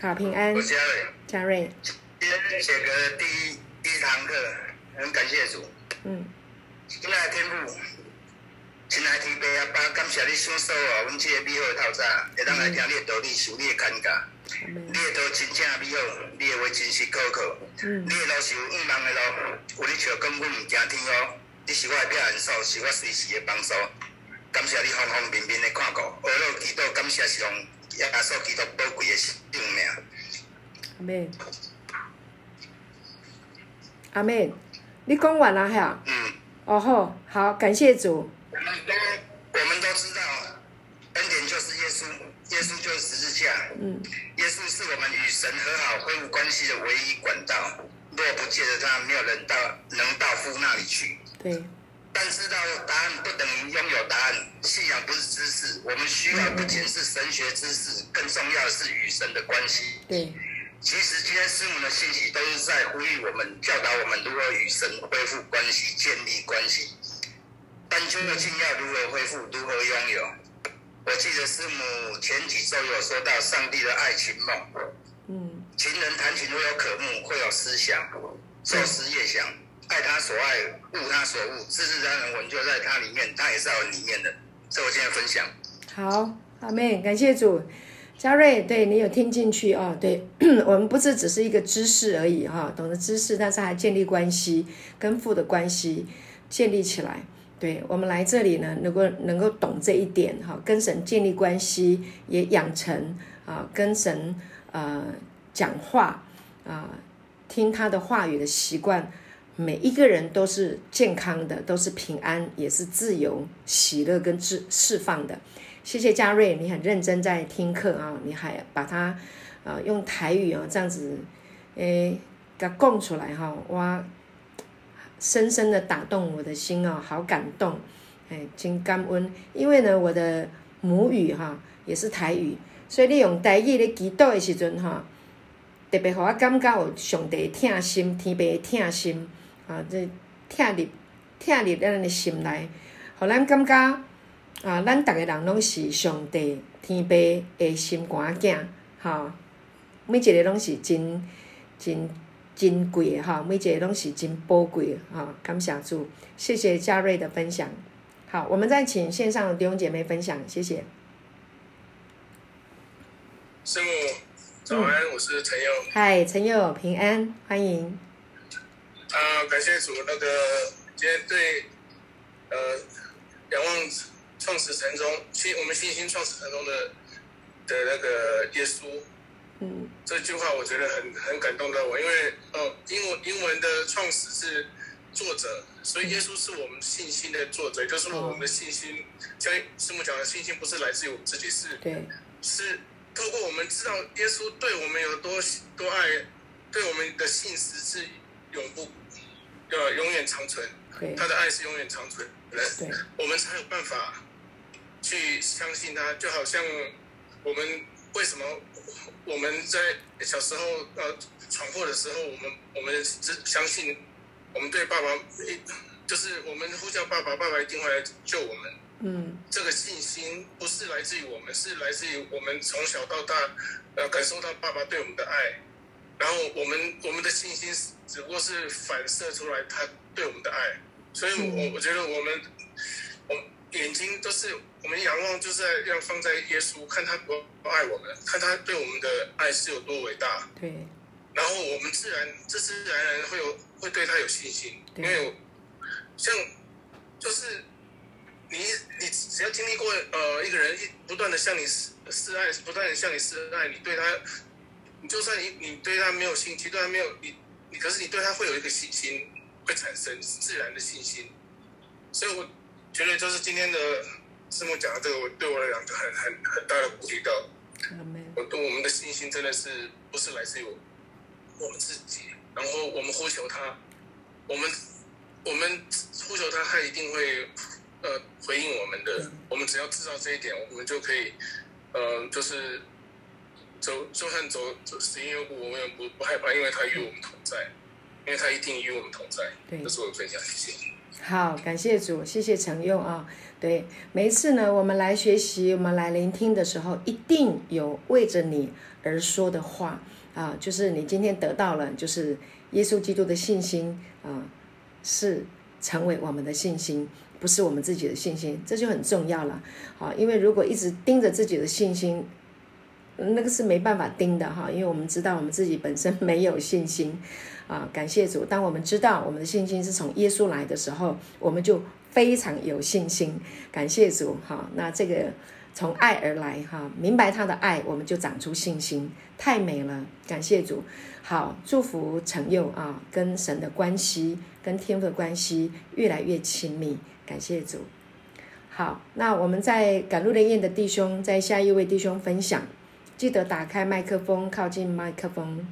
好，平安。我嘉瑞。嘉瑞。今天写个第一第一堂课，很感谢主。嗯。亲爱的天父，亲爱的天父阿爸，感谢你赏赐我，阮这个美好的透早，会当来听你的道理，受你的看教。你的道真正美好，你的话真实可靠。嗯。你的路是有五芒的路，有你笑讲阮唔惊天哦。你是我的避难所，是我随时的帮手。感谢你方方面面的看顾，我娄祈祷，感谢是用耶稣基督宝贵的生命。阿妹，阿妹，你讲完了哈？嗯。哦吼，好，感谢主。我们都我们都知道，恩典就是耶稣，耶稣就是十字架。嗯。耶稣是我们与神和好、恢复关系的唯一管道。若不借着他，没有人到能到父那里去。对。但知道答案不等于拥有答案，信仰不是知识，我们需要不仅是神学知识，更重要的是与神的关系。对，其实今天师母的信息都是在呼吁我们，教导我们如何与神恢复关系，建立关系。但究竟要如何恢复，如何拥有？我记得师母前几周有说到上帝的爱情梦。嗯，情人谈情若有渴慕，会有思想，昼思夜想。爱他所爱，悟他所恶，自自然然魂就在他里面，他也是在我里面的。这我今天分享。好，阿妹，感谢主，嘉瑞，对你有听进去哦。对，我们不是只是一个知识而已哈，懂得知识，但是还建立关系，跟父的关系建立起来。对，我们来这里呢，能够能够懂这一点哈，跟神建立关系，也养成啊，跟神呃讲话啊，听他的话语的习惯。每一个人都是健康的，都是平安，也是自由、喜乐跟释释放的。谢谢嘉瑞，你很认真在听课啊，你还把它、呃、用台语啊这样子诶给供出来哈，哇，深深的打动我的心啊，好感动，哎，真感恩。因为呢，我的母语哈也是台语，所以你用台语的祈祷的时阵哈，特别让我感觉有上帝疼心，天父的疼心。啊，这疼入疼入咱的心内，互咱感觉啊，咱逐个人拢是上帝天父的心肝仔，哈，每一个拢是真真珍贵的哈，每一个拢是真宝贵的哈，感谢主，谢谢嘉瑞的分享。好，我们再请线上的弟兄姐妹分享，谢谢。师母，早安，嗯、我是陈佑。嗨，陈佑，平安，欢迎。啊，感谢主，那个今天对，呃，仰望创始成中，信我们信心创始成中的的那个耶稣，嗯，这句话我觉得很很感动到我，因为哦，英文英文的创始是作者，所以耶稣是我们信心的作者，也就是我们的信心，像师母讲的，信心不是来自于我们自己，是，对，是透过我们知道耶稣对我们有多多爱，对我们的信实是永不。要永远长存，他的爱是永远长存的，我们才有办法去相信他。就好像我们为什么我们在小时候呃闯祸的时候，我们我们只相信我们对爸爸，就是我们呼叫爸爸，爸爸一定会来救我们。嗯，这个信心不是来自于我们，是来自于我们从小到大呃感受到爸爸对我们的爱。然后我们我们的信心只不过是反射出来他对我们的爱，所以我我觉得我们我眼睛都是我们仰望，就是在要放在耶稣，看他多爱我们，看他对我们的爱是有多伟大。对。然后我们自然自自然然会有会对他有信心，因为像就是你你只要经历过呃一个人一不断的向你示示爱，不断的向你示爱，你对他。你就算你你对他没有兴趣，对他没有你你，可是你对他会有一个信心，会产生自然的信心。所以我觉得就是今天的师母讲的这个，我对我来讲就很很很大的鼓励到。我对我们的信心真的是不是来自于我们自己，然后我们呼求他，我们我们呼求他，他一定会呃回应我们的。我们只要知道这一点，我们就可以呃就是。走，就算走走死荫幽谷，我们也不不害怕，因为他与我们同在，因为他一定与我们同在。对，这是我的分享，谢谢。好，感谢主，谢谢陈佑啊。对，每一次呢，我们来学习，我们来聆听的时候，一定有为着你而说的话啊，就是你今天得到了，就是耶稣基督的信心啊，是成为我们的信心，不是我们自己的信心，这就很重要了。啊，因为如果一直盯着自己的信心，那个是没办法盯的哈，因为我们知道我们自己本身没有信心啊。感谢主，当我们知道我们的信心是从耶稣来的时候，我们就非常有信心。感谢主哈，那这个从爱而来哈，明白他的爱，我们就长出信心，太美了。感谢主，好，祝福成佑啊，跟神的关系，跟天父的关系越来越亲密。感谢主，好，那我们在赶路的宴的弟兄，在下一位弟兄分享。记得打开麦克风，靠近麦克风。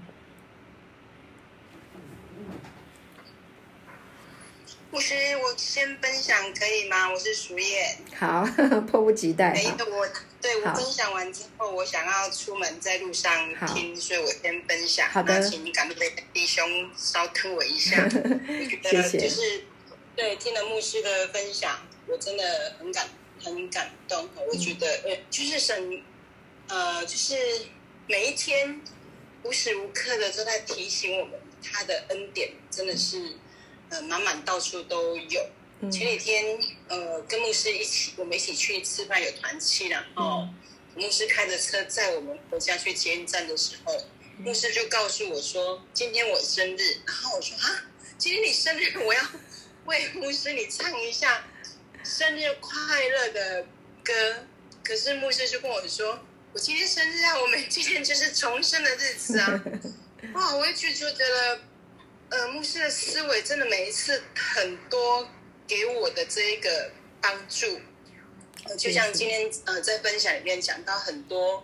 牧师，我先分享可以吗？我是淑燕。好，迫不及待。每一个我对我分享完之后，我想要出门，在路上听，所以我先分享。好的。那请赶路的弟兄稍等我一下。我觉得就是对听了牧师的分享，我真的很感很感动。我觉得呃，就是神。呃，就是每一天无时无刻的都在提醒我们，他的恩典真的是呃满满到处都有。前几天呃跟牧师一起，我们一起去吃饭，有团契，然后牧师开着车载我们回家去捷运站的时候，牧师就告诉我说：“今天我生日。”然后我说：“啊，今天你生日，我要为牧师你唱一下生日快乐的歌。”可是牧师就跟我说。我今天生日啊！我们今天就是重生的日子啊！哇，我也就觉得，呃，牧师的思维真的每一次很多给我的这一个帮助。呃，就像今天呃在分享里面讲到很多，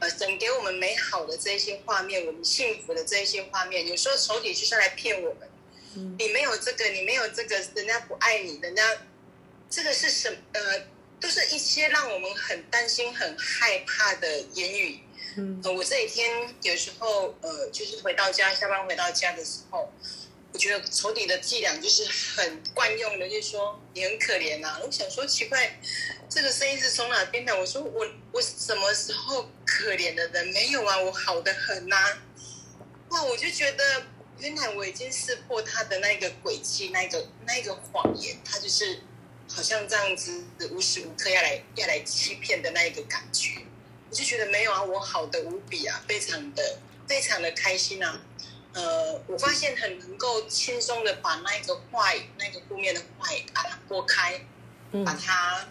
呃，神给我们美好的这一些画面，我们幸福的这一些画面，有时候仇敌就是来骗我们。你没有这个，你没有这个，人家不爱你，人家这个是什么？呃。都是一些让我们很担心、很害怕的言语。嗯，呃，我这几天有时候，呃，就是回到家，下班回到家的时候，我觉得仇敌的伎俩就是很惯用的，就是说你很可怜啊。我想说奇怪，这个声音是从哪边的？我说我我什么时候可怜的人没有啊？我好的很呐，啊。哇，我就觉得原来我已经识破他的那个诡计，那个那个谎言，他就是。好像这样子无时无刻要来要来欺骗的那一个感觉，我就觉得没有啊，我好的无比啊，非常的非常的开心啊。呃，我发现很能够轻松的把那个坏那个负面的坏把它拨开，把它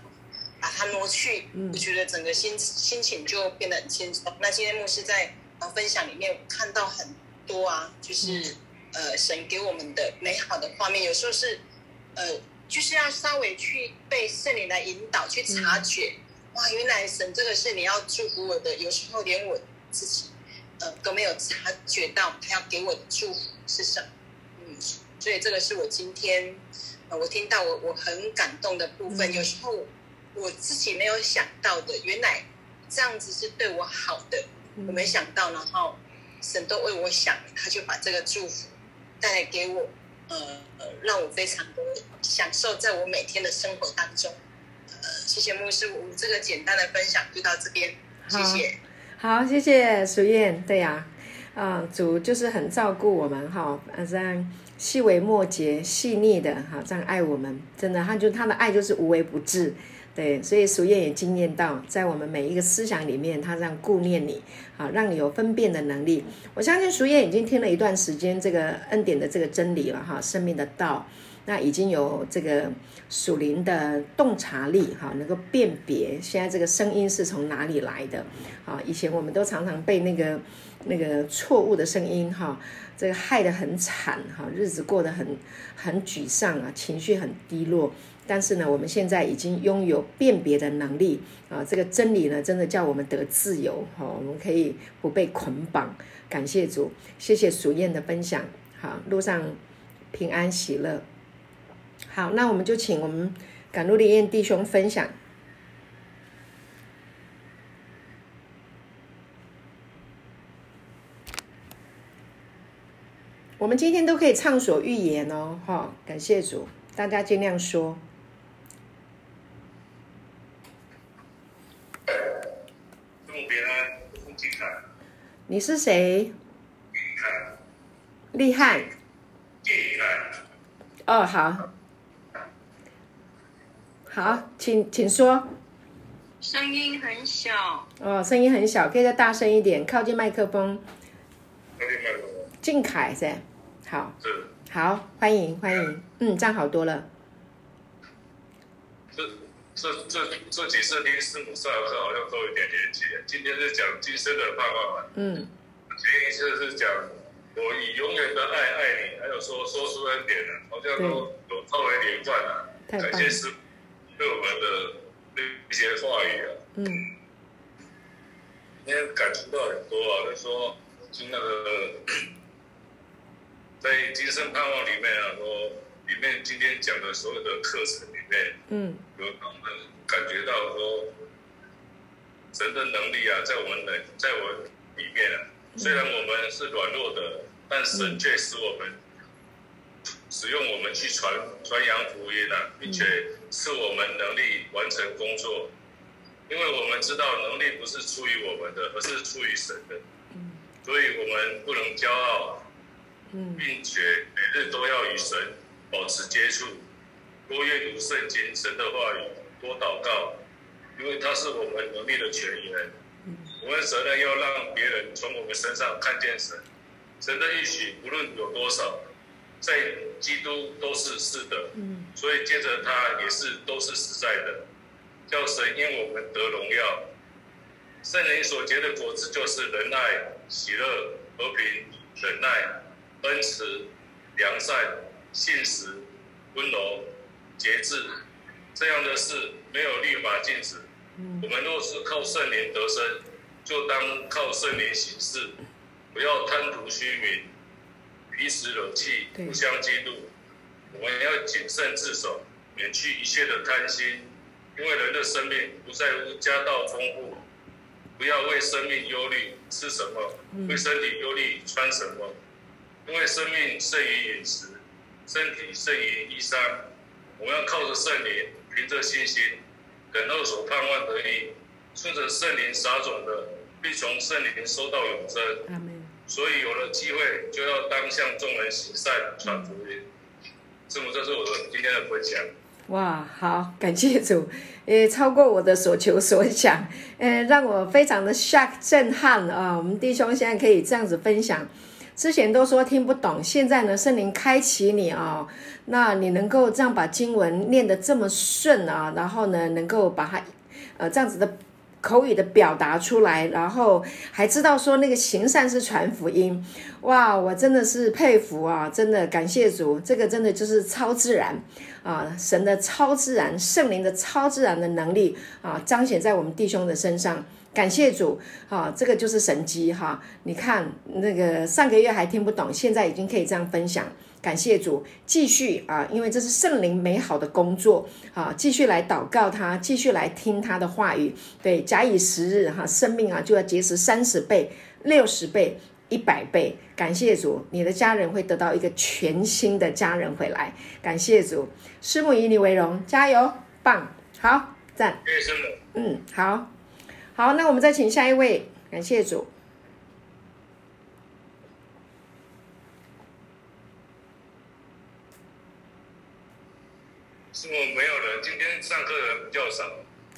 把它挪去，我觉得整个心心情就变得很轻松。那今天牧师在分享里面看到很多啊，就是呃神给我们的美好的画面，有时候是呃。就是要稍微去被圣灵来引导，去察觉，哇，原来神这个是你要祝福我的。有时候连我自己，呃，都没有察觉到他要给我的祝福是什么。嗯，所以这个是我今天，呃，我听到我我很感动的部分。有时候我自己没有想到的，原来这样子是对我好的，我没想到，然后神都为我想，他就把这个祝福带来给我。呃呃，让我非常的享受在我每天的生活当中。呃，谢谢牧师，我们这个简单的分享就到这边，谢谢。好，好谢谢淑燕。对呀、啊，啊、呃，主就是很照顾我们哈，这样细微末节、细腻的哈，这样爱我们，真的，他就他的爱就是无微不至。对，所以淑燕也经验到，在我们每一个思想里面，他这样顾念你，好，让你有分辨的能力。我相信淑燕已经听了一段时间这个恩典的这个真理了，哈，生命的道，那已经有这个属灵的洞察力，哈，能够辨别现在这个声音是从哪里来的。啊，以前我们都常常被那个那个错误的声音，哈，这个害得很惨，哈，日子过得很很沮丧啊，情绪很低落。但是呢，我们现在已经拥有辨别的能力啊！这个真理呢，真的叫我们得自由哈！我们可以不被捆绑。感谢主，谢谢淑燕的分享。好，路上平安喜乐。好，那我们就请我们赶路灵验弟兄分享。我们今天都可以畅所欲言哦！哈，感谢主，大家尽量说。金汉。你是谁？厉害。厉害。哦，好。好，请请说。声音很小。哦，声音很小，可以再大声一点，靠近麦克风。靠近麦克风。靖凯噻。好。是。好，欢迎欢迎，嗯，这样好多了。这这这这几次听师母上的课，好像都有点连接。今天是讲今生的盼望。嗯。前一次是讲我以永远的爱爱你，还有说说出恩典了，好像都有稍微连贯了。感谢师母对我们的一些话语啊。嗯。今天感触到很多啊，就是说就那个。在今生盼望里面啊，说里面今天讲的所有的课程里面，嗯，有让我们感觉到说，神的能力啊，在我们的在我们里面啊，虽然我们是软弱的，但神却使我们使用我们去传传扬福音啊，并且赐我们能力完成工作，因为我们知道能力不是出于我们的，而是出于神的，所以我们不能骄傲。并且每日都要与神保持接触，多阅读圣经、神的话语，多祷告，因为他是我们能力的泉源。我们责任要让别人从我们身上看见神。神的应许无论有多少，在基督都是是的。所以接着他也是都是实在的，叫神因我们得荣耀。圣灵所结的果子就是仁爱、喜乐、和平、忍耐。恩慈、良善、信实、温柔、节制，这样的事没有律法禁止。我们若是靠圣灵得生，就当靠圣灵行事，不要贪图虚名，彼此惹气，互相嫉妒。我们要谨慎自守，免去一切的贪心，因为人的生命不在乎家道丰富。不要为生命忧虑吃什么，为身体忧虑穿什么。因为生命胜于饮食，身体胜于衣裳。我们要靠着圣灵，凭着信心，等候所盼望得应，顺着圣灵撒种的，必从圣灵收到永生。所以有了机会，就要当向众人行善，传福音。师母，这是我的今天的分享。哇，好，感谢主，也超过我的所求所想，呃，让我非常的 shock 震撼啊！我们弟兄现在可以这样子分享。之前都说听不懂，现在呢，圣灵开启你啊、那你能够这样把经文念得这么顺啊，然后呢，能够把它，呃，这样子的口语的表达出来，然后还知道说那个行善是传福音，哇，我真的是佩服啊，真的感谢主，这个真的就是超自然啊，神的超自然，圣灵的超自然的能力啊，彰显在我们弟兄的身上。感谢主，哈，这个就是神迹哈。你看那个上个月还听不懂，现在已经可以这样分享。感谢主，继续啊，因为这是圣灵美好的工作啊，继续来祷告他，继续来听他的话语。对，假以时日哈，生命啊就要结实三十倍、六十倍、一百倍。感谢主，你的家人会得到一个全新的家人回来。感谢主，师母以你为荣，加油，棒，好，赞。嗯，好。好，那我们再请下一位，感谢主。是我没有人，今天上课的人比较少。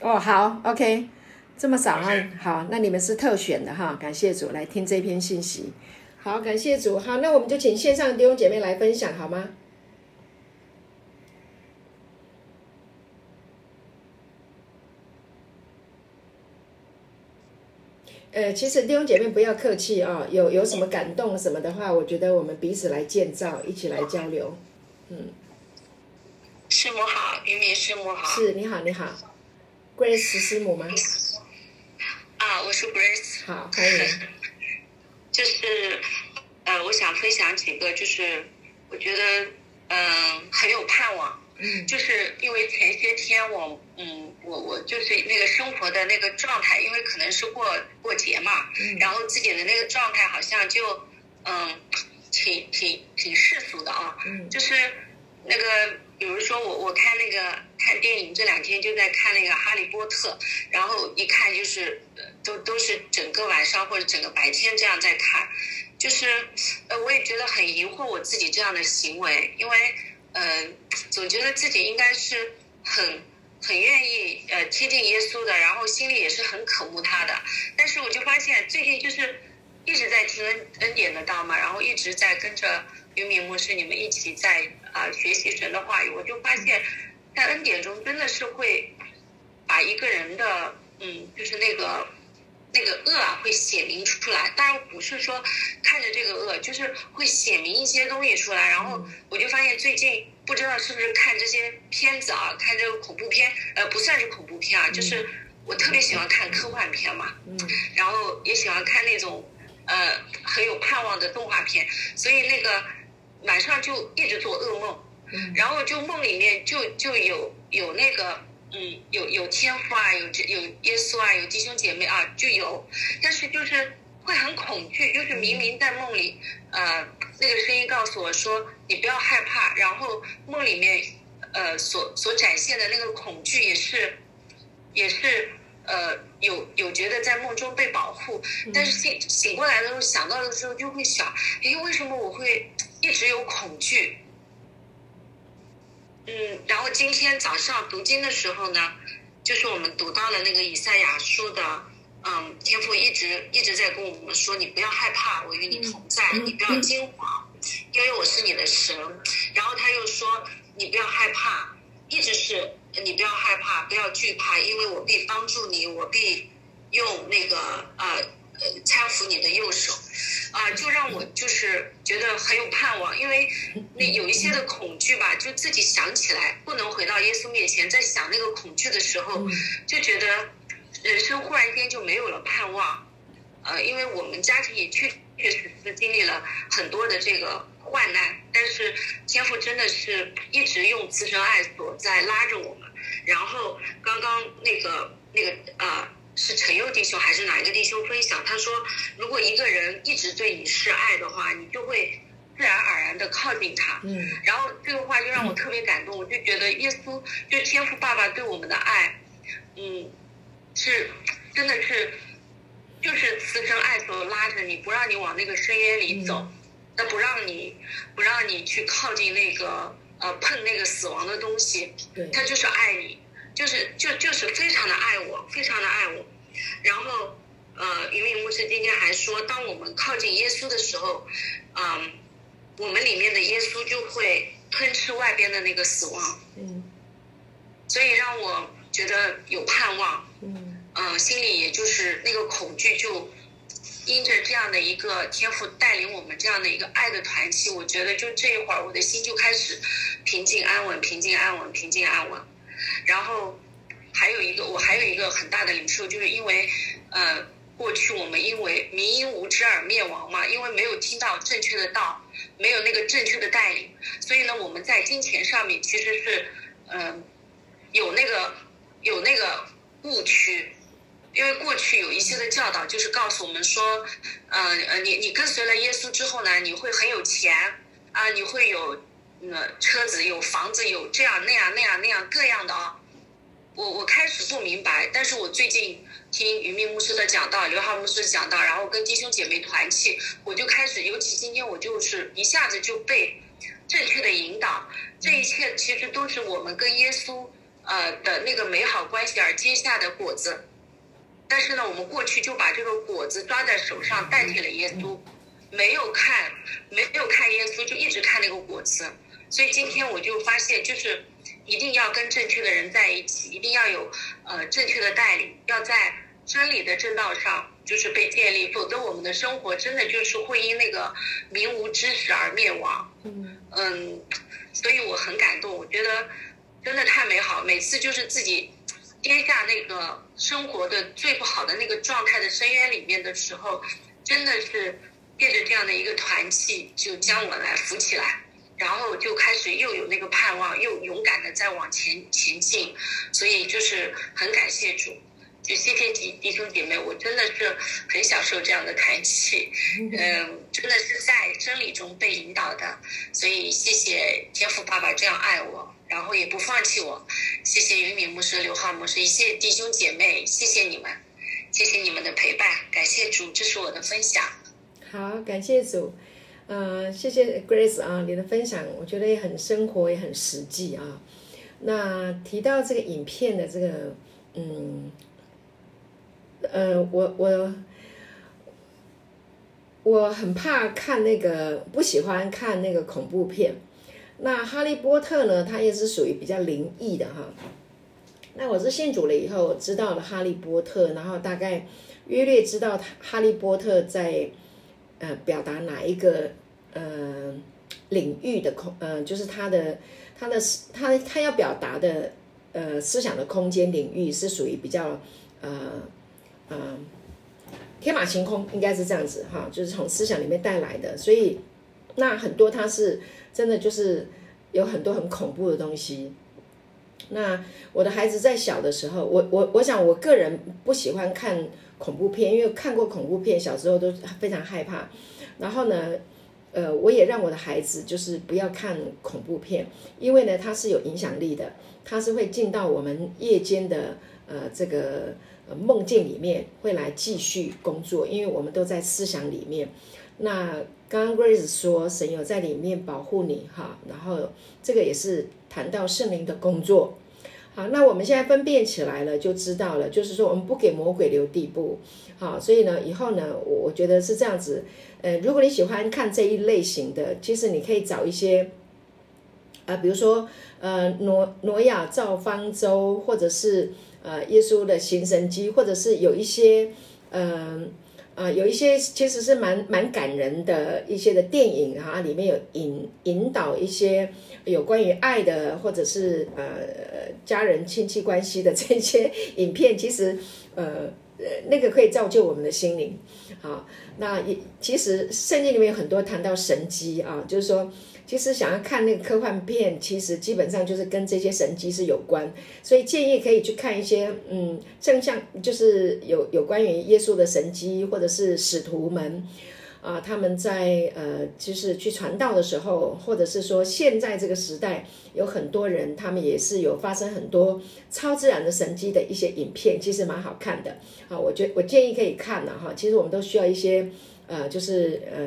哦，好，OK，这么少啊，好，那你们是特选的哈，感谢主来听这篇信息。好，感谢主，好，那我们就请线上弟兄姐妹来分享好吗？呃，其实弟兄姐妹不要客气啊，有有什么感动什么的话，我觉得我们彼此来建造，一起来交流。嗯，师母好，云敏师母好。是，你好，你好，Grace 师母吗？啊，我是 Grace。好，欢迎。就是，呃，我想分享几个，就是我觉得，嗯、呃，很有盼望。嗯，就是因为前些天我，嗯，我我就是那个生活的那个状态，因为可能是过过节嘛，嗯，然后自己的那个状态好像就，嗯，挺挺挺世俗的啊，嗯，就是那个，比如说我我看那个看电影这两天就在看那个《哈利波特》，然后一看就是都都是整个晚上或者整个白天这样在看，就是呃，我也觉得很疑惑我自己这样的行为，因为呃，总觉得自己应该是很很愿意呃贴近耶稣的，然后心里也是很渴慕他的，但是我就发现最近就是一直在听恩恩典的道嘛，然后一直在跟着云敏牧师你们一起在啊、学习神的话语，我就发现，在恩典中真的是会把一个人的嗯，就是那个。那个恶啊，会显明出来，当然不是说看着这个恶，就是会显明一些东西出来。然后我就发现最近不知道是不是看这些片子啊，看这个恐怖片，呃，不算是恐怖片啊，就是我特别喜欢看科幻片嘛，嗯，然后也喜欢看那种呃很有盼望的动画片，所以那个晚上就一直做噩梦，然后就梦里面就就有有那个。嗯，有有天父啊，有有耶稣啊，有弟兄姐妹啊，就有，但是就是会很恐惧，就是明明在梦里，呃，那个声音告诉我说你不要害怕，然后梦里面，呃，所所展现的那个恐惧也是，也是呃有有觉得在梦中被保护，但是醒醒过来的时候想到的时候就会想，诶，为什么我会一直有恐惧？嗯，然后今天早上读经的时候呢，就是我们读到了那个以赛亚书的，嗯，天父一直一直在跟我们说，你不要害怕，我与你同在，你不要惊慌，因为我是你的神。然后他又说，你不要害怕，一直是你不要害怕，不要惧怕，因为我必帮助你，我必用那个呃。呃，搀扶你的右手，啊、呃，就让我就是觉得很有盼望，因为那有一些的恐惧吧，就自己想起来不能回到耶稣面前，在想那个恐惧的时候，就觉得人生忽然间就没有了盼望，呃，因为我们家庭也确确实实经历了很多的这个患难，但是天父真的是一直用慈绳爱所在拉着我们，然后刚刚那个那个啊。呃是陈佑弟兄还是哪一个弟兄分享？他说，如果一个人一直对你示爱的话，你就会自然而然的靠近他。嗯。然后这个话就让我特别感动，我就觉得耶稣就天父爸爸对我们的爱，嗯，是真的是，就是慈生爱所拉着你，不让你往那个深渊里走，那不让你不让你去靠近那个呃碰那个死亡的东西。对。他就是爱你。就是就就是非常的爱我，非常的爱我，然后，呃，云敏牧师今天还说，当我们靠近耶稣的时候，嗯，我们里面的耶稣就会吞吃外边的那个死亡，嗯，所以让我觉得有盼望，嗯，呃，心里也就是那个恐惧就因着这样的一个天赋带领我们这样的一个爱的团契，我觉得就这一会儿我的心就开始平静安稳，平静安稳，平静安稳。然后还有一个，我还有一个很大的领受，就是因为，呃，过去我们因为民因无知而灭亡嘛，因为没有听到正确的道，没有那个正确的带领，所以呢，我们在金钱上面其实是，嗯、有那个有那个误区，因为过去有一些的教导就是告诉我们说，呃呃，你你跟随了耶稣之后呢，你会很有钱啊、你会有。那车子有房子有这样那样那样那样各样的啊，我我开始不明白，但是我最近听云敏牧师的讲道，刘浩牧师讲道，然后跟弟兄姐妹团契，我就开始，尤其今天我就是一下子就被正确的引导，这一切其实都是我们跟耶稣呃的那个美好关系而结下的果子，但是呢，我们过去就把这个果子抓在手上代替了耶稣，没有看没有看耶稣，就一直看那个果子。所以今天我就发现，就是一定要跟正确的人在一起，一定要有呃正确的带领，要在真理的正道上就是被建立，否则我们的生活真的就是会因那个民无知识而灭亡。嗯嗯，所以我很感动，我觉得真的太美好。每次就是自己跌下那个生活的最不好的那个状态的深渊里面的时候，真的是借着这样的一个团契，就将我来扶起来。然后就开始又有那个盼望，又勇敢的在往前前进，所以就是很感谢主，就谢谢弟弟兄姐妹，我真的是很享受这样的开启，嗯，真的是在真理中被引导的，所以谢谢天父爸爸这样爱我，然后也不放弃我，谢谢云敏牧师、刘浩牧师，谢谢弟兄姐妹，谢谢你们，谢谢你们的陪伴。感谢主，这是我的分享。好，感谢主。呃，谢谢 Grace 啊，你的分享我觉得也很生活，也很实际啊。那提到这个影片的这个，嗯，呃，我我我很怕看那个，不喜欢看那个恐怖片。那哈利波特呢，它也是属于比较灵异的哈。那我是信主了以后知道了哈利波特，然后大概约略知道哈利波特在。呃，表达哪一个呃领域的空呃，就是他的他的他他要表达的呃思想的空间领域是属于比较呃呃天马行空，应该是这样子哈，就是从思想里面带来的。所以那很多他是真的就是有很多很恐怖的东西。那我的孩子在小的时候，我我我想我个人不喜欢看。恐怖片，因为看过恐怖片，小时候都非常害怕。然后呢，呃，我也让我的孩子就是不要看恐怖片，因为呢，它是有影响力的，它是会进到我们夜间的呃这个呃梦境里面，会来继续工作，因为我们都在思想里面。那刚刚 Grace 说神有在里面保护你哈，然后这个也是谈到圣灵的工作。好，那我们现在分辨起来了，就知道了。就是说，我们不给魔鬼留地步。好，所以呢，以后呢，我我觉得是这样子。呃，如果你喜欢看这一类型的，其实你可以找一些，啊、比如说，呃，挪挪亚造方舟，或者是呃，耶稣的行神迹，或者是有一些，嗯、啊、有一些其实是蛮蛮感人的一些的电影哈、里面有引引导一些有关于爱的，或者是呃家人亲戚关系的这些影片，其实呃呃那个可以造就我们的心灵。好，那也其实圣经里面有很多谈到神机啊，就是说。其实想要看那个科幻片，其实基本上就是跟这些神迹是有关，所以建议可以去看一些，嗯，正像就是有有关于耶稣的神迹，或者是使徒们啊，他们在呃，就是去传道的时候，或者是说现在这个时代有很多人，他们也是有发生很多超自然的神迹的一些影片，其实蛮好看的啊。我觉我建议可以看了哈。其实我们都需要一些呃，就是呃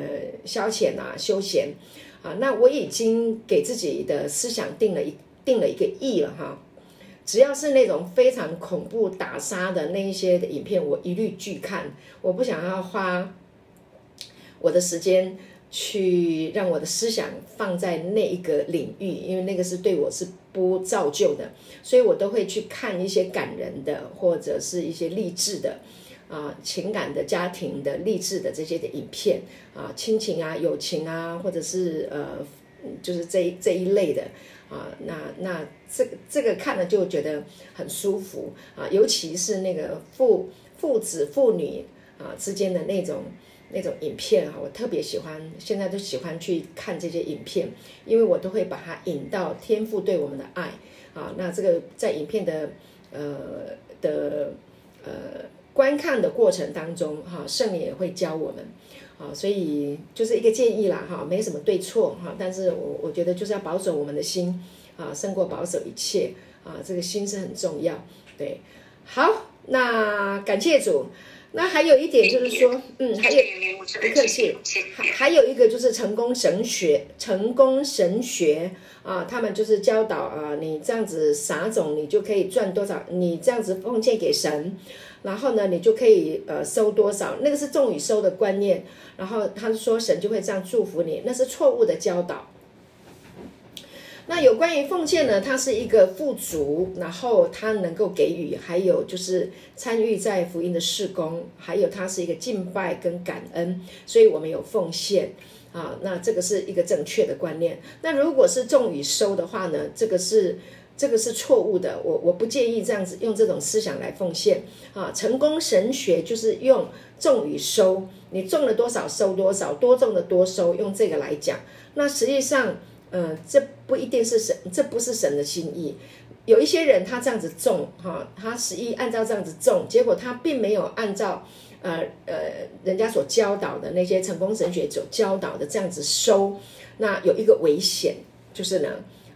消遣啊，休闲。啊，那我已经给自己的思想定了一定了一个意了哈，只要是那种非常恐怖打杀的那一些的影片，我一律拒看。我不想要花我的时间去让我的思想放在那一个领域，因为那个是对我是不造就的，所以我都会去看一些感人的或者是一些励志的。啊，情感的、家庭的、励志的这些的影片啊，亲情啊、友情啊，或者是呃，就是这一这一类的啊，那那这个这个看了就觉得很舒服啊，尤其是那个父父子父女啊之间的那种那种影片啊，我特别喜欢，现在都喜欢去看这些影片，因为我都会把它引到天父对我们的爱啊，那这个在影片的呃的呃。观看的过程当中，哈，圣灵也会教我们，啊，所以就是一个建议啦，哈，没什么对错，哈，但是我我觉得就是要保守我们的心，啊，胜过保守一切，啊，这个心是很重要，对，好，那感谢主，那还有一点就是说，嗯，还有不客气，还还有一个就是成功神学，成功神学，啊，他们就是教导啊，你这样子撒种，你就可以赚多少，你这样子奉献给神。然后呢，你就可以呃收多少，那个是重与收的观念。然后他说神就会这样祝福你，那是错误的教导。那有关于奉献呢，它是一个富足，然后它能够给予，还有就是参与在福音的事工，还有它是一个敬拜跟感恩，所以我们有奉献啊。那这个是一个正确的观念。那如果是重与收的话呢，这个是。这个是错误的，我我不建议这样子用这种思想来奉献啊。成功神学就是用种与收，你种了多少收多少，多种的多收，用这个来讲。那实际上，嗯、呃，这不一定是神，这不是神的心意。有一些人他这样子种哈，他实际按照这样子种，结果他并没有按照呃呃人家所教导的那些成功神学所教导的这样子收。那有一个危险就是呢。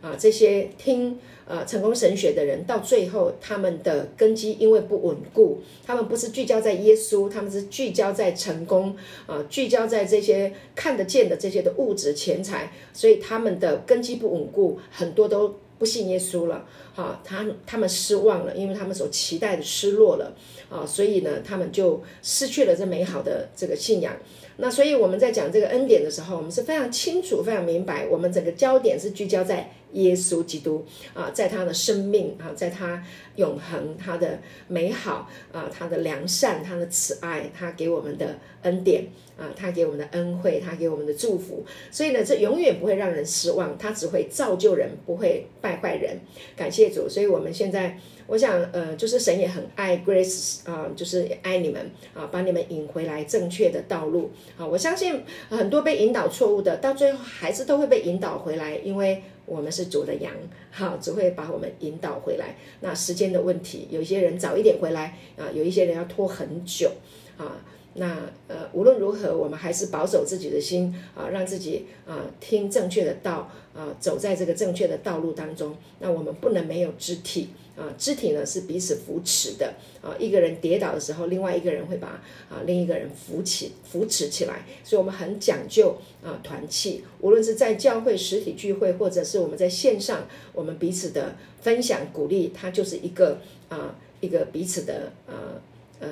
啊，这些听呃成功神学的人，到最后他们的根基因为不稳固，他们不是聚焦在耶稣，他们是聚焦在成功啊，聚焦在这些看得见的这些的物质钱财，所以他们的根基不稳固，很多都不信耶稣了。哈，他他们失望了，因为他们所期待的失落了啊，所以呢，他们就失去了这美好的这个信仰。那所以我们在讲这个恩典的时候，我们是非常清楚、非常明白，我们整个焦点是聚焦在耶稣基督啊，在他的生命啊，在他永恒、他的美好啊，他的良善、他的慈爱，他给我们的恩典啊，他给我们的恩惠，他给我们的祝福。所以呢，这永远不会让人失望，他只会造就人，不会败坏人。感谢主，所以我们现在。我想，呃，就是神也很爱 Grace 啊，就是爱你们啊，把你们引回来正确的道路啊。我相信很多被引导错误的，到最后还是都会被引导回来，因为我们是主的羊，哈，只会把我们引导回来。那时间的问题，有些人早一点回来啊，有一些人要拖很久啊。那呃，无论如何，我们还是保守自己的心啊，让自己啊听正确的道啊，走在这个正确的道路当中。那我们不能没有肢体啊，肢体呢是彼此扶持的啊。一个人跌倒的时候，另外一个人会把啊另一个人扶起、扶持起来。所以我们很讲究啊团契，无论是在教会实体聚会，或者是我们在线上，我们彼此的分享鼓励，它就是一个啊一个彼此的啊呃。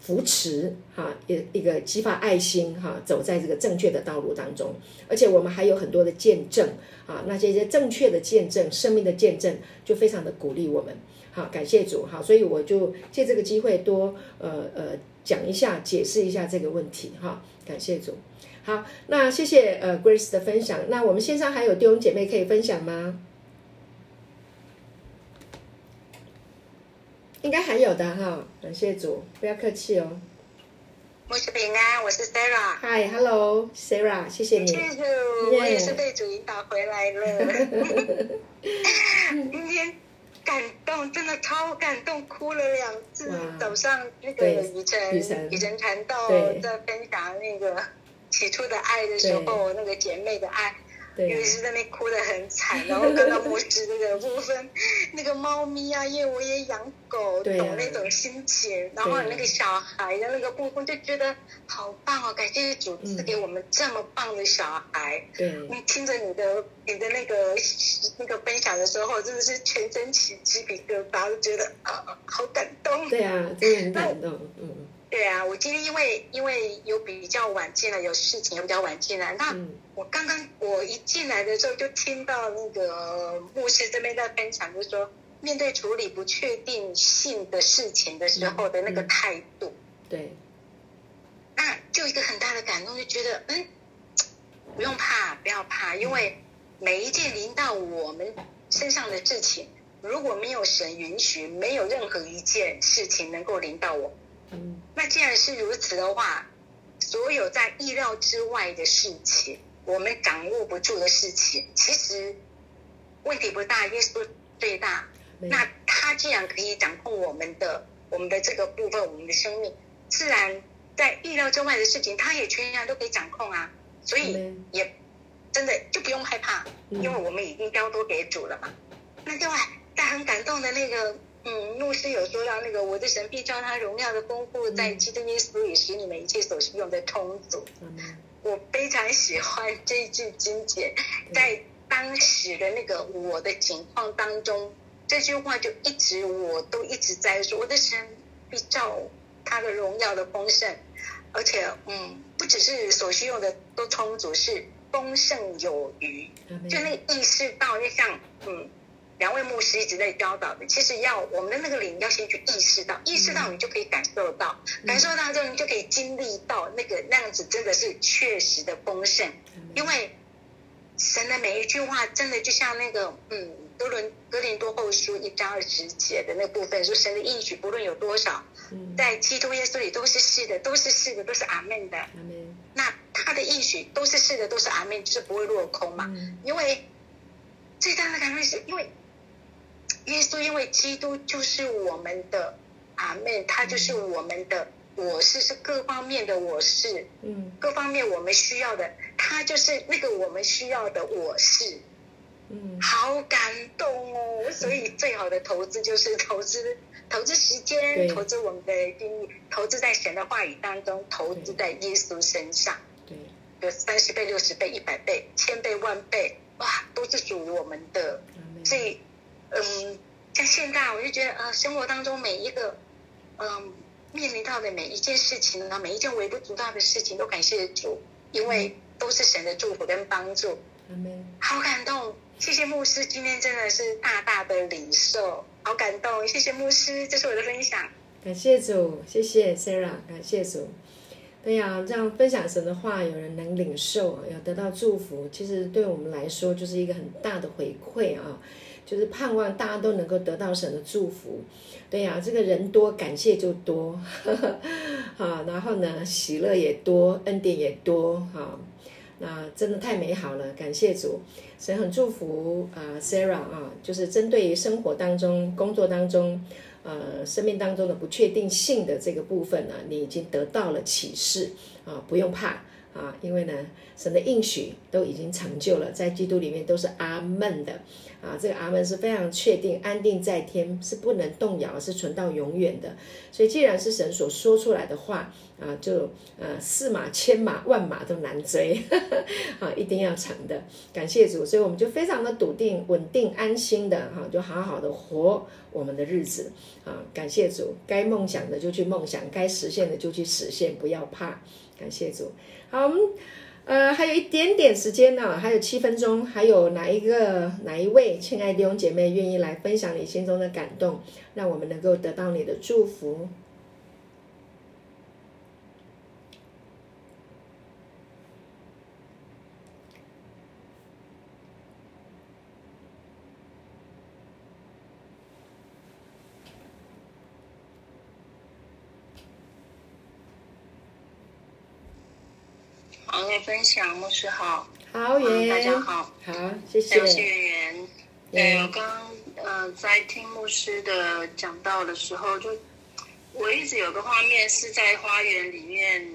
扶持哈，一一个激发爱心哈，走在这个正确的道路当中，而且我们还有很多的见证啊，那这些正确的见证、生命的见证，就非常的鼓励我们。好，感谢主哈，所以我就借这个机会多呃呃讲一下、解释一下这个问题哈。感谢主。好，那谢谢呃 Grace 的分享。那我们线上还有弟兄姐妹可以分享吗？应该还有的哈，感谢主，不要客气哦。牧师平安，我是 Sarah。Hi，Hello，Sarah，谢谢你。谢谢.我也是被主引导回来了。今天感动，真的超感动，哭了两次。早上那个雨辰，雨辰谈到在分享那个起初的爱的时候，那个姐妹的爱。因为是在那哭得很惨，然后看到牧师那个部分，那个猫咪啊，因为我也养狗，懂那种心情。然后那个小孩的那个部分，就觉得好棒哦！感谢主赐给我们这么棒的小孩。对，你听着你的你的那个那个分享的时候，真的是全身起鸡皮疙瘩，就觉得啊，好感动。对啊，真的很感动。嗯。对啊，我今天因为因为有比较晚进来，有事情有比较晚进来。那我刚刚我一进来的时候，就听到那个牧师这边在分享，就说面对处理不确定性的事情的时候的那个态度。对。那就一个很大的感动，就觉得嗯，不用怕，不要怕，因为每一件临到我们身上的事情，如果没有神允许，没有任何一件事情能够临到我。嗯，那既然是如此的话，所有在意料之外的事情，我们掌握不住的事情，其实问题不大，耶稣最大。那他既然可以掌控我们的我们的这个部分，我们的生命，自然在意料之外的事情，他也全然都可以掌控啊。所以也真的就不用害怕，因为我们已经交托给主了嘛。那另外，但很感动的那个。嗯，牧师有说到那个，我的神必叫他荣耀的丰富，在基督耶稣里使你们一切所需用的充足。嗯。我非常喜欢这一句经节，在当时的那个我的情况当中，这句话就一直我都一直在说，我的神必照他的荣耀的丰盛，而且嗯，不只是所需用的都充足，是丰盛有余，就那个意识到，就像嗯。两位牧师一直在教导的，其实要我们的那个灵要先去意识到，意识到你就可以感受到，感受到之后你就可以经历到那个那样子，真的是确实的丰盛。因为神的每一句话，真的就像那个嗯，哥伦哥林多后书一章二十节的那部分说，神的应许不论有多少，在基督耶稣里都是是的，都是是的，都是阿门的。那他的应许都是是的，都是阿门，就是不会落空嘛。因为最大的感受是因为。耶稣因为基督就是我们的阿门，他就是我们的我是，是各方面的我是，嗯，各方面我们需要的，他就是那个我们需要的我是，嗯，好感动哦。所以最好的投资就是投资，投资时间，投资我们的定义，投资在神的话语当中，投资在耶稣身上。对，有三十倍、六十倍、一百倍、千倍、万倍，哇，都是属于我们的。所以，嗯，像现在我就觉得，呃，生活当中每一个，嗯，面临到的每一件事情呢，每一件微不足道的事情，都感谢主，因为都是神的祝福跟帮助。嗯，好感动，谢谢牧师，今天真的是大大的领受，好感动，谢谢牧师，这是我的分享。感谢主，谢谢 Sarah，感谢主。对呀，这样分享神的话，有人能领受，有得到祝福，其实对我们来说就是一个很大的回馈啊，就是盼望大家都能够得到神的祝福。对呀，这个人多，感谢就多，呵 呵好，然后呢，喜乐也多，恩典也多，哈，那真的太美好了，感谢主，神很祝福啊，Sarah 啊，就是针对于生活当中、工作当中。呃，生命当中的不确定性的这个部分呢，你已经得到了启示啊，不用怕啊，因为呢，神的应许都已经成就了，在基督里面都是阿门的啊，这个阿门是非常确定，安定在天，是不能动摇，是存到永远的。所以，既然是神所说出来的话啊，就呃，四马、千马、万马都难追呵呵 啊，一定要成的。感谢主，所以我们就非常的笃定、稳定、安心的哈、就好好的活我们的日子。啊，感谢主，该梦想的就去梦想，该实现的就去实现，不要怕。感谢主。好，我们呃还有一点点时间呢、还有七分钟，还有哪一个哪一位亲爱的弟姐妹愿意来分享你心中的感动，让我们能够得到你的祝福？牧师好，好，嗯，大家好，好，谢谢，谢谢。圆圆。对，我刚刚呃在听牧师的讲到的时候，就我一直有个画面是在花园里面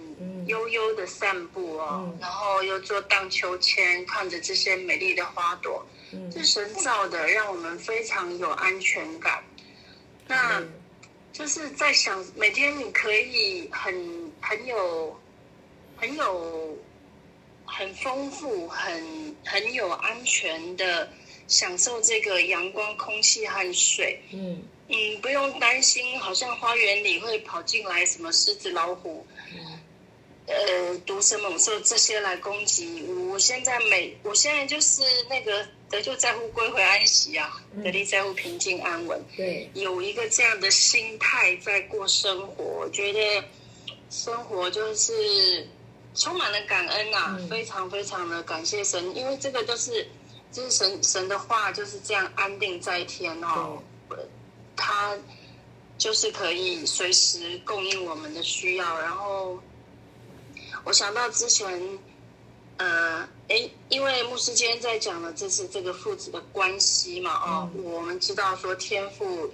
悠悠的散步哦，嗯，然后又坐荡秋千，看着这些美丽的花朵，嗯，是神造的，让我们非常有安全感。那就是在想，每天你可以很很有很有。很丰富，很很有安全的享受这个阳光、空气和水。嗯嗯，不用担心，好像花园里会跑进来什么狮子、老虎，嗯、呃，毒蛇猛兽这些来攻击。我现在每，我现在就是那个得救在乎归回安息啊，得力在乎平静安稳。对，有一个这样的心态在过生活，我觉得生活就是。充满了感恩呐、啊嗯，非常非常的感谢神，因为这个就是，就是神神的话就是这样安定在天哦，他就是可以随时供应我们的需要。然后我想到之前，呃，诶，因为牧师今天在讲的这是这个父子的关系嘛，哦，嗯、我们知道说天父，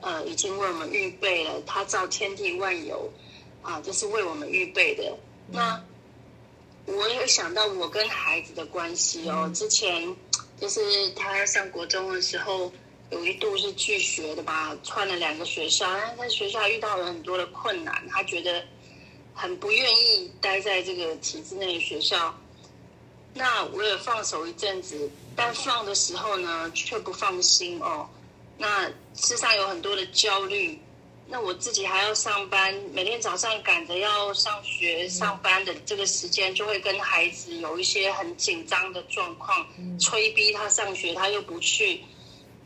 呃，已经为我们预备了，他造天地万有，啊，这、就是为我们预备的，嗯、那。我有想到我跟孩子的关系哦，之前 就是他上国中的时候，有一度是拒学的吧，串了两个学校，但是在学校遇到了很多的困难，他觉得很不愿意待在这个体制内的学校。那我也放手一阵子，但放的时候呢，却不放心哦。那身上有很多的焦虑。那我自己还要上班，每天早上赶着要上学上班的这个时间，就会跟孩子有一些很紧张的状况，催逼他上学，他又不去，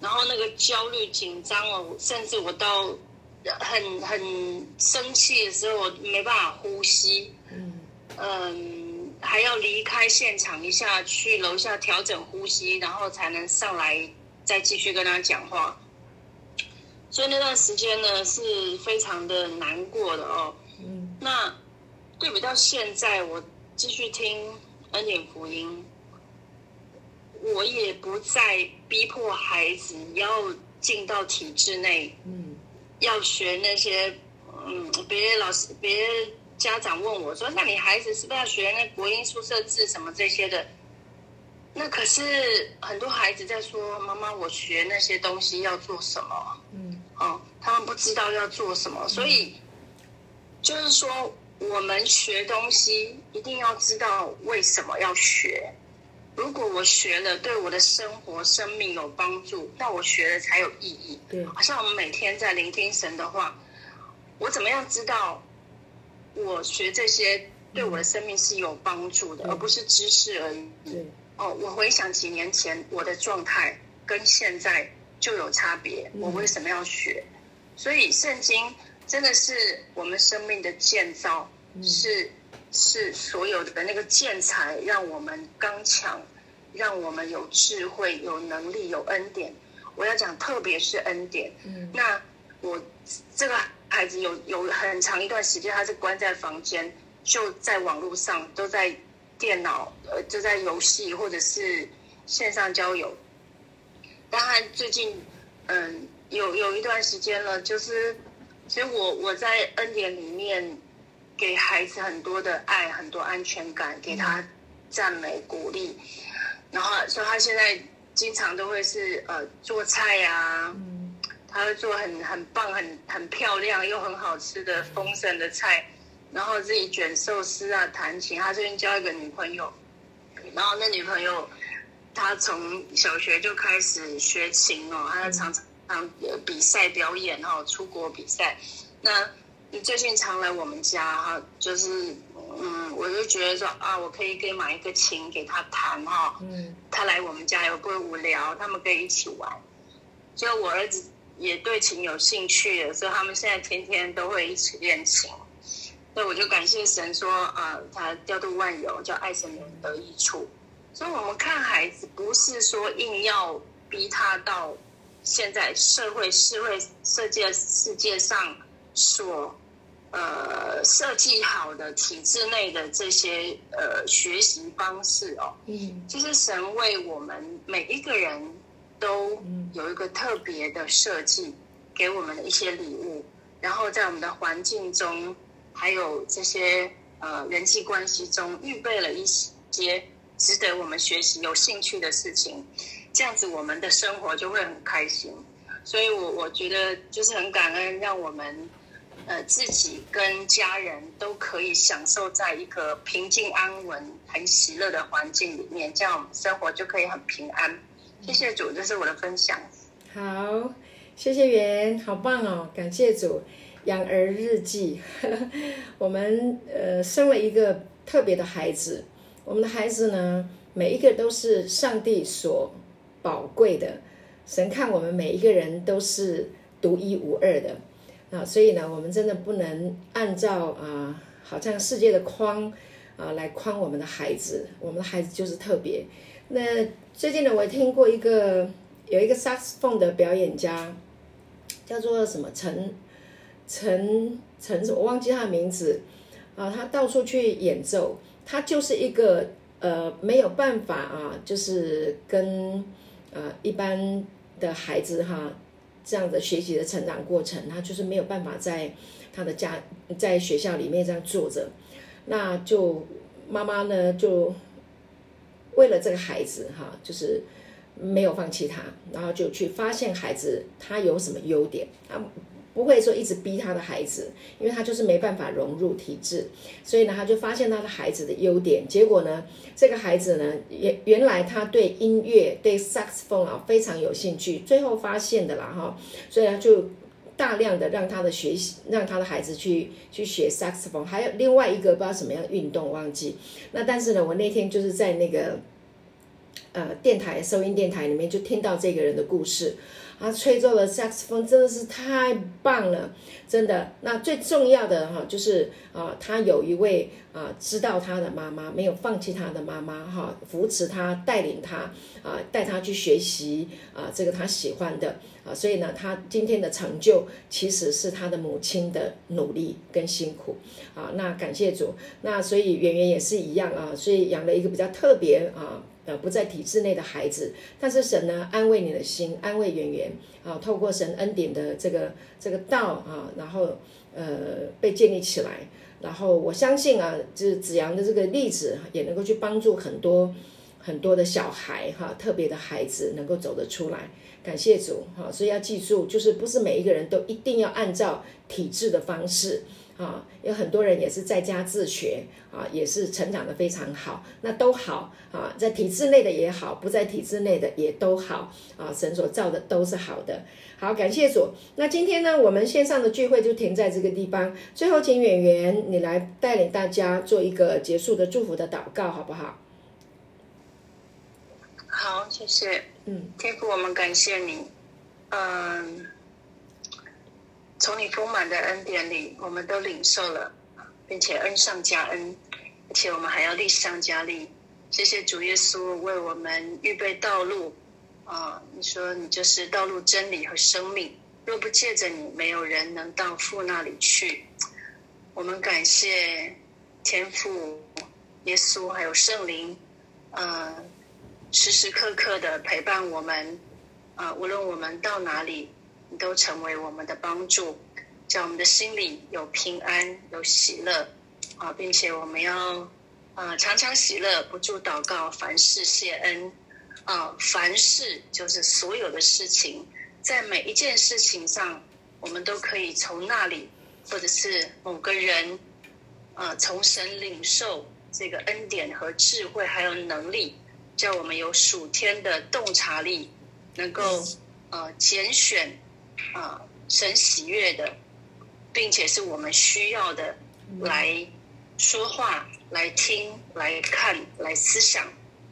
然后那个焦虑紧张哦，甚至我到很很生气的时候，我没办法呼吸，嗯，还要离开现场一下，去楼下调整呼吸，然后才能上来再继续跟他讲话。所以那段时间呢，是非常的难过的哦。嗯，那对比到现在，我继续听恩典福音，我也不再逼迫孩子要进到体制内，嗯，要学那些，嗯，别的老师、别的家长问我说：“那你孩子是不是要学那国英数社自什么这些的？”那可是很多孩子在说：“妈妈，我学那些东西要做什么？”嗯，哦，他们不知道要做什么，所以就是说，我们学东西一定要知道为什么要学。如果我学了对我的生活、生命有帮助，那我学了才有意义。对，好像我们每天在聆听神的话，我怎么样知道我学这些对我的生命是有帮助的，而不是知识而已？对。哦，我回想几年前我的状态跟现在就有差别。我为什么要学？嗯、所以圣经真的是我们生命的建造，嗯、是是所有的那个建材，让我们刚强，让我们有智慧、有能力、有恩典。我要讲，特别是恩典。嗯、那我这个孩子有有很长一段时间，他是关在房间，就在网络上都在。电脑呃，就在游戏或者是线上交友。当然，最近嗯，有有一段时间了，就是其实我我在恩典里面给孩子很多的爱，很多安全感，给他赞美鼓励。然后，所以他现在经常都会是呃做菜呀、啊，他会做很很棒、很很漂亮又很好吃的丰盛的菜。然后自己卷寿司啊，弹琴。他最近交一个女朋友，然后那女朋友，她从小学就开始学琴哦，他常常比赛表演哈，出国比赛。那你最近常来我们家哈，就是嗯，我就觉得说啊，我可以给买一个琴给他弹哈，嗯，他来我们家也不会无聊，他们可以一起玩。就我儿子也对琴有兴趣，所以他们现在天天都会一起练琴。所以我就感谢神说，啊，他调度万有，叫爱神人得益处。所以，我们看孩子，不是说硬要逼他到现在社会、社会、世界、世界上所呃设计好的体制内的这些呃学习方式哦。嗯。其实神为我们每一个人都有一个特别的设计，给我们的一些礼物，然后在我们的环境中。还有这些呃人际关系中预备了一些值得我们学习、有兴趣的事情，这样子我们的生活就会很开心。所以我，我觉得就是很感恩，让我们呃自己跟家人都可以享受在一个平静安稳、很喜乐的环境里面，这样生活就可以很平安。谢谢主，这是我的分享。好，谢谢圆，好棒哦，感谢主。养儿日记，我们呃生了一个特别的孩子，我们的孩子呢，每一个都是上帝所宝贵的，神看我们每一个人都是独一无二的啊，所以呢，我们真的不能按照啊，好像世界的框啊来框我们的孩子，我们的孩子就是特别。那最近呢，我听过一个有一个萨克斯风的表演家，叫做什么陈。陈陈，我忘记他的名字啊，他到处去演奏，他就是一个呃没有办法啊，就是跟呃一般的孩子哈、这样的学习的成长过程，他就是没有办法在他的家在学校里面这样坐着，那就妈妈呢就为了这个孩子哈、就是没有放弃他，然后就去发现孩子他有什么优点啊。不会说一直逼他的孩子，因为他就是没办法融入体制，所以呢，他就发现他的孩子的优点。结果呢，这个孩子呢，原原来他对音乐、对 saxophone 啊非常有兴趣，最后发现的啦哈，所以他就大量的让他的学习，让他的孩子去去学 saxophone，。还有另外一个不知道什么样的运动忘记。那但是呢，我那天就是在那个呃电台收音电台里面就听到这个人的故事。他吹奏的萨克斯风真的是太棒了，真的。那最重要的哈，就是啊，他有一位啊，知道他的妈妈，没有放弃他的妈妈哈，扶持他，带领他啊，带他去学习啊，这个他喜欢的啊，所以呢，他今天的成就其实是他的母亲的努力跟辛苦啊。那感谢主，那所以圆圆也是一样啊，所以养了一个比较特别啊。呃，不在体制内的孩子，但是神呢，安慰你的心，安慰圆圆啊，透过神恩典的这个这个道啊，然后呃被建立起来，然后我相信啊，就是子阳的这个例子也能够去帮助很多很多的小孩哈，特别的孩子能够走得出来。感谢主哈，所以要记住，就是不是每一个人都一定要按照体制的方式。啊，有很多人也是在家自学啊，也是成长的非常好，那都好啊，在体制内的也好，不在体制内的也都好啊，神所造的都是好的。好，感谢主。那今天呢，我们线上的聚会就停在这个地方。最后，请远远你来带领大家做一个结束的祝福的祷告，好不好？好，谢谢。嗯，天父，我们感谢你。嗯。从你丰满的恩典里，我们都领受了，并且恩上加恩，而且我们还要力上加力。谢谢主耶稣为我们预备道路啊！你说你就是道路、真理和生命，若不借着你，没有人能到父那里去。我们感谢天父、耶稣还有圣灵，呃，时时刻刻的陪伴我们啊！无论我们到哪里。都成为我们的帮助，叫我们的心里有平安、有喜乐啊，并且我们要啊常常喜乐，不住祷告，凡事谢恩啊。凡事就是所有的事情，在每一件事情上，我们都可以从那里，或者是某个人啊，从神领受这个恩典和智慧，还有能力，叫我们有属天的洞察力，能够呃拣选。啊，神喜悦的，并且是我们需要的，来说话、来听、来看、来思想。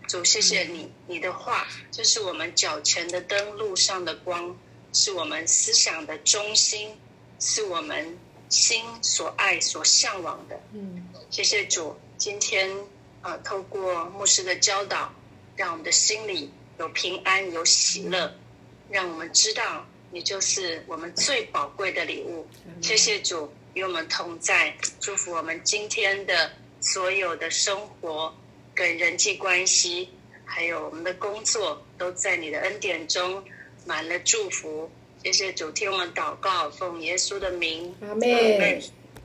主，谢谢你，你的话就是我们脚前的灯，路上的光，是我们思想的中心，是我们心所爱、所向往的。嗯，谢谢主，今天啊，透过牧师的教导，让我们的心里有平安、有喜乐，让我们知道。你就是我们最宝贵的礼物，谢谢主与我们同在，祝福我们今天的所有的生活跟人际关系，还有我们的工作，都在你的恩典中满了祝福。谢谢主，替我们祷告，奉耶稣的名，阿门。